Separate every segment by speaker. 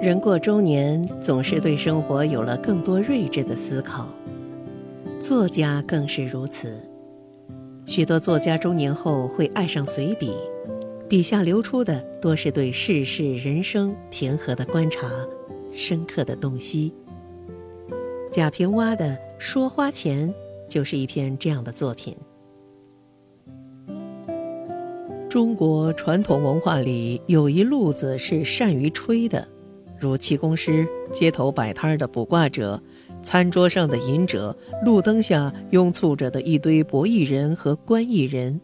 Speaker 1: 人过中年，总是对生活有了更多睿智的思考。作家更是如此。许多作家中年后会爱上随笔，笔下流出的多是对世事人生平和的观察，深刻的洞悉。贾平凹的《说花钱》就是一篇这样的作品。中国传统文化里有一路子是善于吹的。如气功师、街头摆摊的卜卦者、餐桌上的饮者、路灯下拥簇着的一堆博弈人和观弈人，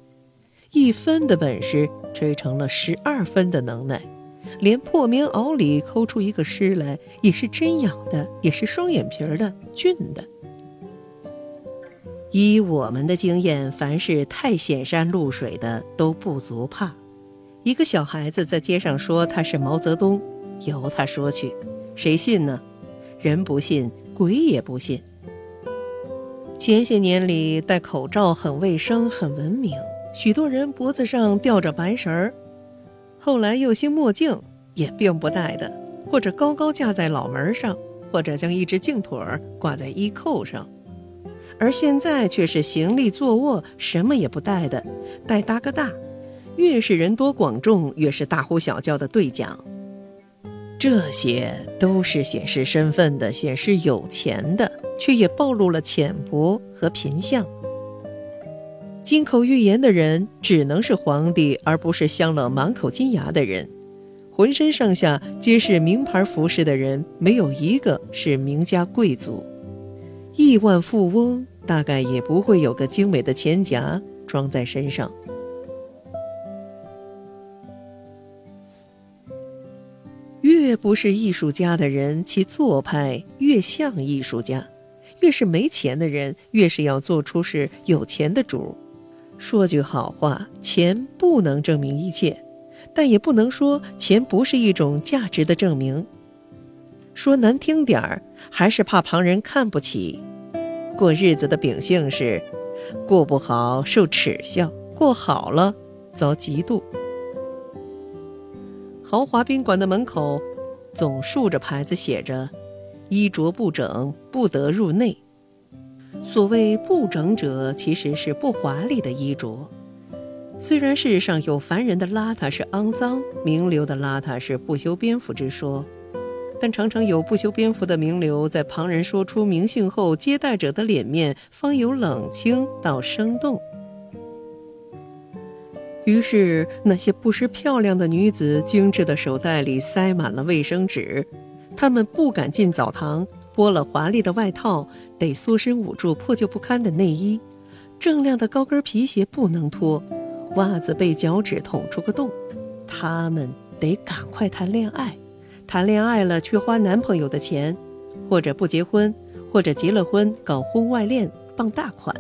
Speaker 1: 一分的本事吹成了十二分的能耐，连破棉袄里抠出一个师来，也是真养的，也是双眼皮的俊的。以我们的经验，凡是太显山露水的都不足怕。一个小孩子在街上说他是毛泽东。由他说去，谁信呢？人不信，鬼也不信。前些年里戴口罩很卫生、很文明，许多人脖子上吊着白绳儿。后来又兴墨镜，也并不戴的，或者高高架在脑门上，或者将一只镜腿儿挂在衣扣上。而现在却是行立坐卧什么也不带的，带搭个大，越是人多广众，越是大呼小叫的对讲。这些都是显示身份的，显示有钱的，却也暴露了浅薄和贫相。金口玉言的人，只能是皇帝，而不是镶了满口金牙的人；浑身上下皆是名牌服饰的人，没有一个是名家贵族。亿万富翁大概也不会有个精美的钱夹装在身上。不是艺术家的人，其做派越像艺术家；越是没钱的人，越是要做出是有钱的主。说句好话，钱不能证明一切，但也不能说钱不是一种价值的证明。说难听点儿，还是怕旁人看不起。过日子的秉性是：过不好受耻笑，过好了遭嫉妒。豪华宾馆的门口。总竖着牌子写着：“衣着不整，不得入内。”所谓不整者，其实是不华丽的衣着。虽然世上有凡人的邋遢是肮脏，名流的邋遢是不修边幅之说，但常常有不修边幅的名流，在旁人说出名姓后，接待者的脸面方由冷清到生动。于是，那些不失漂亮的女子，精致的手袋里塞满了卫生纸。她们不敢进澡堂，剥了华丽的外套，得缩身捂住破旧不堪的内衣。锃亮的高跟皮鞋不能脱，袜子被脚趾捅出个洞。她们得赶快谈恋爱，谈恋爱了却花男朋友的钱，或者不结婚，或者结了婚搞婚外恋，傍大款。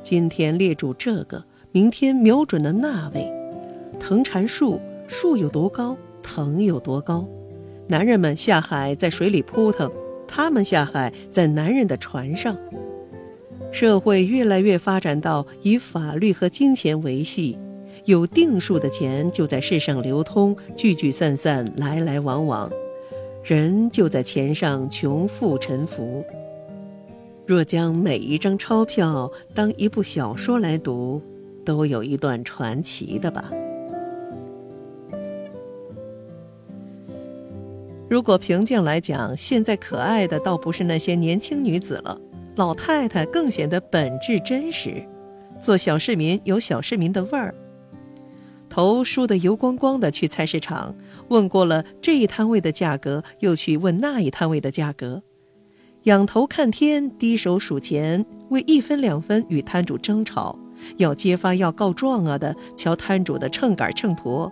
Speaker 1: 今天列住这个。明天瞄准了那位，藤缠树，树有多高，藤有多高。男人们下海在水里扑腾，他们下海在男人的船上。社会越来越发展到以法律和金钱维系，有定数的钱就在世上流通，聚聚散散，来来往往，人就在钱上穷富沉浮。若将每一张钞票当一部小说来读。都有一段传奇的吧。如果平静来讲，现在可爱的倒不是那些年轻女子了，老太太更显得本质真实。做小市民有小市民的味儿，头梳得油光光的去菜市场，问过了这一摊位的价格，又去问那一摊位的价格，仰头看天，低手数钱，为一分两分与摊主争吵。要揭发要告状啊的，瞧摊主的秤杆秤砣，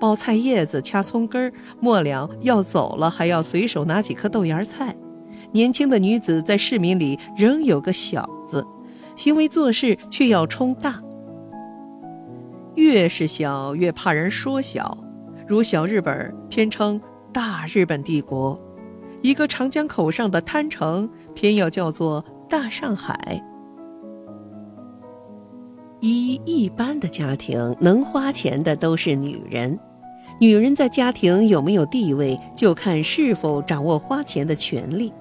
Speaker 1: 包菜叶子掐葱根儿，末了要走了还要随手拿几颗豆芽菜。年轻的女子在市民里仍有个小字，行为做事却要冲大。越是小越怕人说小，如小日本偏称大日本帝国，一个长江口上的滩城偏要叫做大上海。一一般的家庭能花钱的都是女人，女人在家庭有没有地位，就看是否掌握花钱的权利。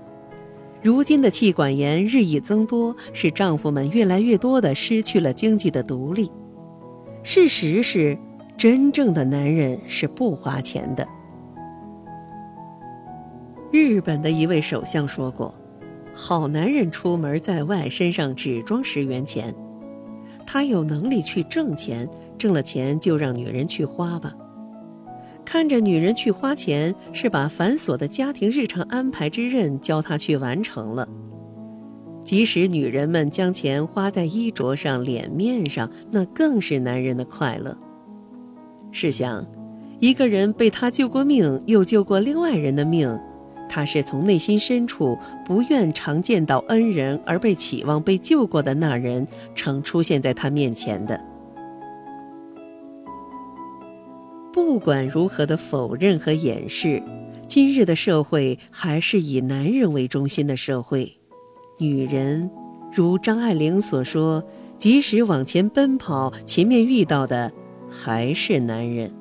Speaker 1: 如今的妻管严日益增多，使丈夫们越来越多的失去了经济的独立。事实是，真正的男人是不花钱的。日本的一位首相说过：“好男人出门在外，身上只装十元钱。他有能力去挣钱，挣了钱就让女人去花吧。看着女人去花钱，是把繁琐的家庭日常安排之任教她去完成了。”即使女人们将钱花在衣着上、脸面上，那更是男人的快乐。试想，一个人被他救过命，又救过另外人的命，他是从内心深处不愿常见到恩人，而被期望被救过的那人常出现在他面前的。不管如何的否认和掩饰，今日的社会还是以男人为中心的社会。女人，如张爱玲所说，即使往前奔跑，前面遇到的还是男人。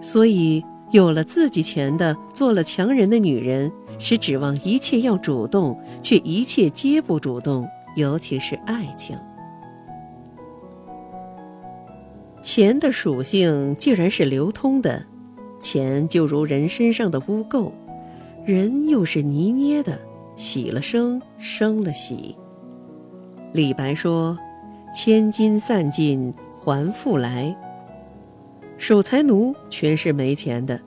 Speaker 1: 所以，有了自己钱的，做了强人的女人，是指望一切要主动，却一切皆不主动，尤其是爱情。钱的属性既然是流通的，钱就如人身上的污垢，人又是泥捏的。洗了生，生了洗。李白说：“千金散尽还复来。”守财奴全是没钱的，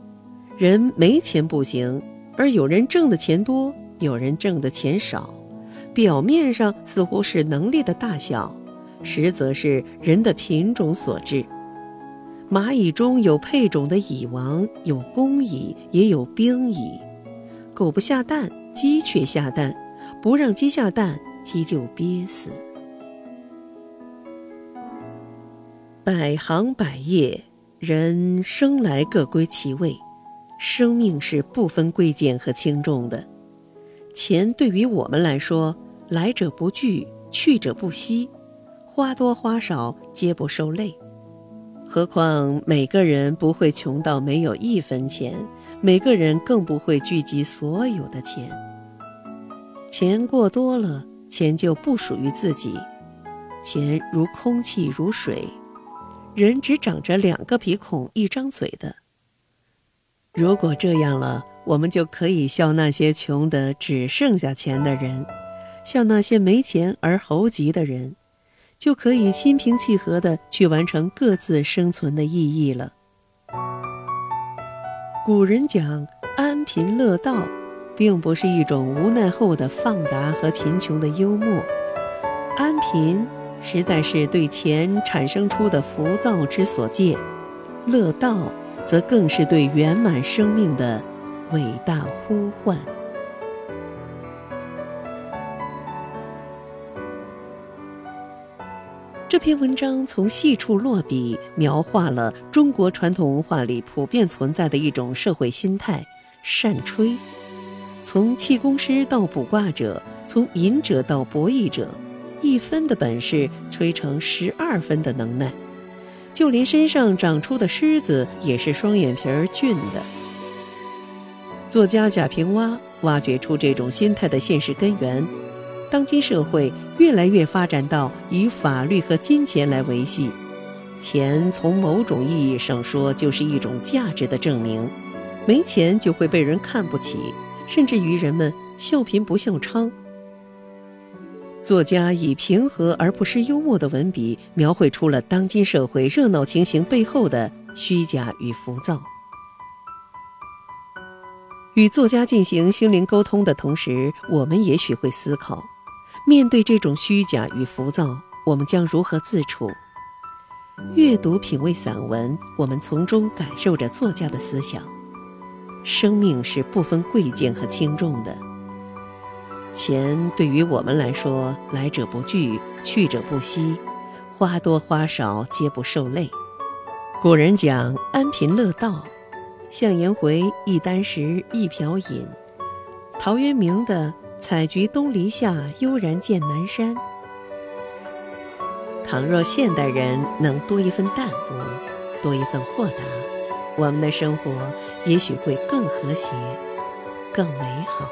Speaker 1: 人没钱不行，而有人挣的钱多，有人挣的钱少，表面上似乎是能力的大小，实则是人的品种所致。蚂蚁中有配种的蚁王，有工蚁，也有兵蚁。狗不下蛋。鸡却下蛋，不让鸡下蛋，鸡就憋死。百行百业，人生来各归其位，生命是不分贵贱和轻重的。钱对于我们来说，来者不拒，去者不惜，花多花少皆不受累。何况每个人不会穷到没有一分钱。每个人更不会聚集所有的钱，钱过多了，钱就不属于自己。钱如空气，如水，人只长着两个鼻孔、一张嘴的。如果这样了，我们就可以笑那些穷得只剩下钱的人，笑那些没钱而猴急的人，就可以心平气和地去完成各自生存的意义了。古人讲安贫乐道，并不是一种无奈后的放达和贫穷的幽默。安贫实在是对钱产生出的浮躁之所借，乐道则更是对圆满生命的伟大呼唤。这篇文章从细处落笔，描画了中国传统文化里普遍存在的一种社会心态——善吹。从气功师到卜卦者，从隐者到博弈者，一分的本事吹成十二分的能耐。就连身上长出的虱子，也是双眼皮儿俊的。作家贾平凹挖掘出这种心态的现实根源。当今社会越来越发展到以法律和金钱来维系，钱从某种意义上说就是一种价值的证明，没钱就会被人看不起，甚至于人们笑贫不笑娼。作家以平和而不失幽默的文笔，描绘出了当今社会热闹情形背后的虚假与浮躁。与作家进行心灵沟通的同时，我们也许会思考。面对这种虚假与浮躁，我们将如何自处？阅读品味散文，我们从中感受着作家的思想。生命是不分贵贱和轻重的。钱对于我们来说，来者不拒，去者不惜，花多花少皆不受累。古人讲安贫乐道，向颜回一箪食，一瓢饮。陶渊明的。采菊东篱下，悠然见南山。倘若现代人能多一份淡泊，多一份豁达，我们的生活也许会更和谐、更美好。